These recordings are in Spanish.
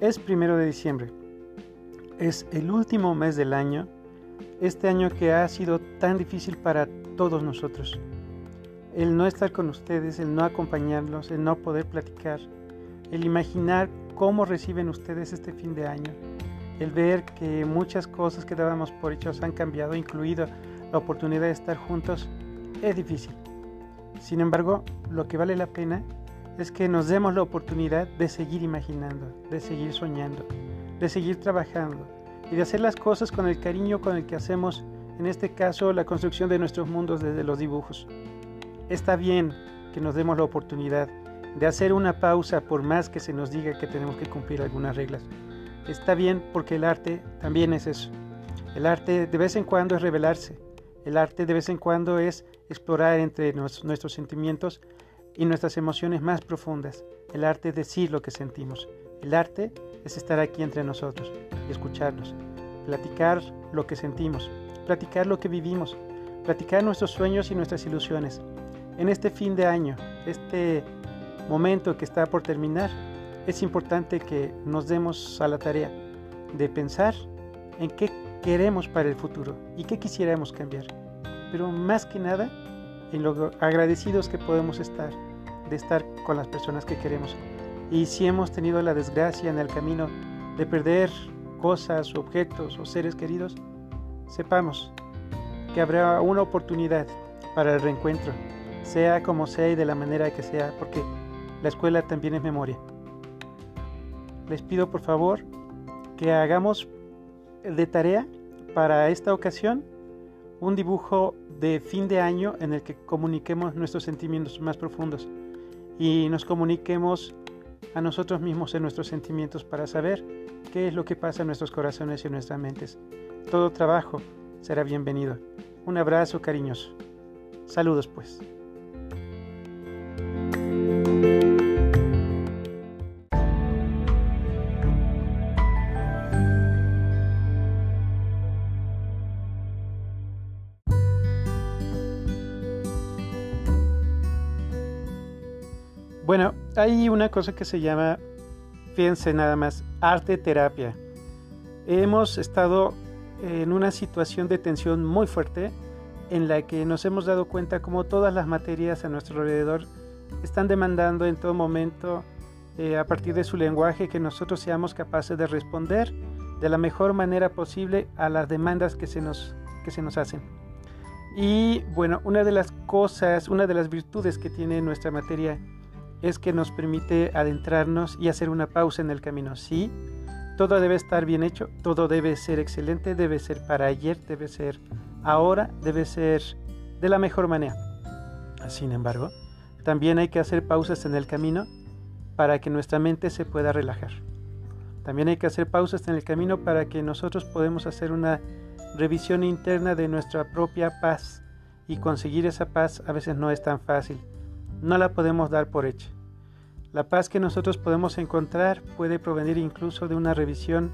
Es primero de diciembre. Es el último mes del año. Este año que ha sido tan difícil para todos nosotros. El no estar con ustedes, el no acompañarlos, el no poder platicar, el imaginar cómo reciben ustedes este fin de año, el ver que muchas cosas que dábamos por hechos han cambiado, incluido la oportunidad de estar juntos, es difícil. Sin embargo, lo que vale la pena es que nos demos la oportunidad de seguir imaginando, de seguir soñando, de seguir trabajando y de hacer las cosas con el cariño con el que hacemos, en este caso, la construcción de nuestros mundos desde los dibujos. Está bien que nos demos la oportunidad de hacer una pausa por más que se nos diga que tenemos que cumplir algunas reglas. Está bien porque el arte también es eso. El arte de vez en cuando es revelarse. El arte de vez en cuando es explorar entre nuestros sentimientos y nuestras emociones más profundas. El arte es decir lo que sentimos. El arte es estar aquí entre nosotros y escucharnos, platicar lo que sentimos, platicar lo que vivimos, platicar nuestros sueños y nuestras ilusiones. En este fin de año, este momento que está por terminar, es importante que nos demos a la tarea de pensar en qué queremos para el futuro y qué quisiéramos cambiar. Pero más que nada, en lo agradecidos que podemos estar de estar con las personas que queremos. Y si hemos tenido la desgracia en el camino de perder cosas, objetos o seres queridos, sepamos que habrá una oportunidad para el reencuentro, sea como sea y de la manera que sea, porque la escuela también es memoria. Les pido por favor que hagamos de tarea para esta ocasión un dibujo de fin de año en el que comuniquemos nuestros sentimientos más profundos y nos comuniquemos a nosotros mismos en nuestros sentimientos para saber qué es lo que pasa en nuestros corazones y en nuestras mentes. Todo trabajo será bienvenido. Un abrazo cariñoso. Saludos pues. Bueno, hay una cosa que se llama, fíjense nada más, arte terapia. Hemos estado en una situación de tensión muy fuerte en la que nos hemos dado cuenta como todas las materias a nuestro alrededor están demandando en todo momento eh, a partir de su lenguaje que nosotros seamos capaces de responder de la mejor manera posible a las demandas que se nos, que se nos hacen. Y bueno, una de las cosas, una de las virtudes que tiene nuestra materia es que nos permite adentrarnos y hacer una pausa en el camino. Sí, todo debe estar bien hecho, todo debe ser excelente, debe ser para ayer, debe ser ahora, debe ser de la mejor manera. Sin embargo, también hay que hacer pausas en el camino para que nuestra mente se pueda relajar. También hay que hacer pausas en el camino para que nosotros podamos hacer una revisión interna de nuestra propia paz y conseguir esa paz a veces no es tan fácil no la podemos dar por hecha. La paz que nosotros podemos encontrar puede provenir incluso de una revisión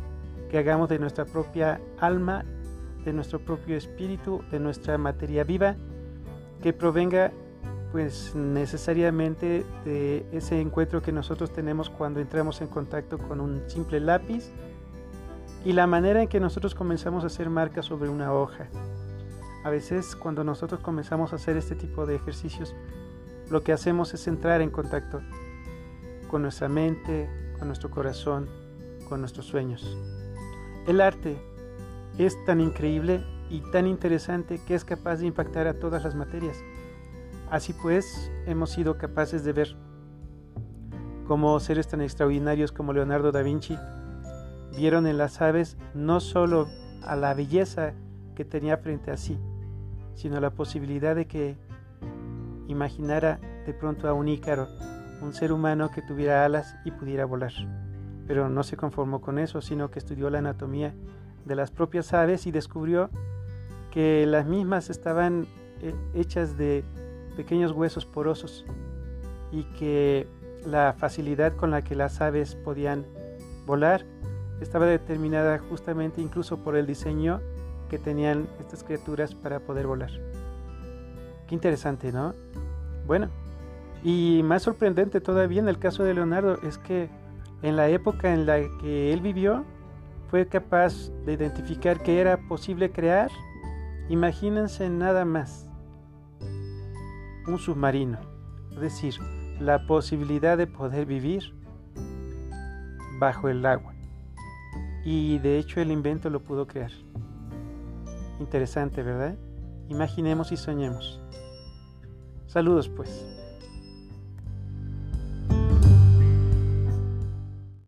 que hagamos de nuestra propia alma, de nuestro propio espíritu, de nuestra materia viva, que provenga pues necesariamente de ese encuentro que nosotros tenemos cuando entramos en contacto con un simple lápiz y la manera en que nosotros comenzamos a hacer marcas sobre una hoja. A veces cuando nosotros comenzamos a hacer este tipo de ejercicios lo que hacemos es entrar en contacto con nuestra mente, con nuestro corazón, con nuestros sueños. El arte es tan increíble y tan interesante que es capaz de impactar a todas las materias. Así pues, hemos sido capaces de ver cómo seres tan extraordinarios como Leonardo da Vinci vieron en las aves no solo a la belleza que tenía frente a sí, sino la posibilidad de que imaginara de pronto a un ícaro, un ser humano que tuviera alas y pudiera volar. Pero no se conformó con eso, sino que estudió la anatomía de las propias aves y descubrió que las mismas estaban eh, hechas de pequeños huesos porosos y que la facilidad con la que las aves podían volar estaba determinada justamente incluso por el diseño que tenían estas criaturas para poder volar. Interesante, ¿no? Bueno, y más sorprendente todavía en el caso de Leonardo es que en la época en la que él vivió, fue capaz de identificar que era posible crear, imagínense nada más, un submarino, es decir, la posibilidad de poder vivir bajo el agua. Y de hecho el invento lo pudo crear. Interesante, ¿verdad? Imaginemos y soñemos. Saludos pues.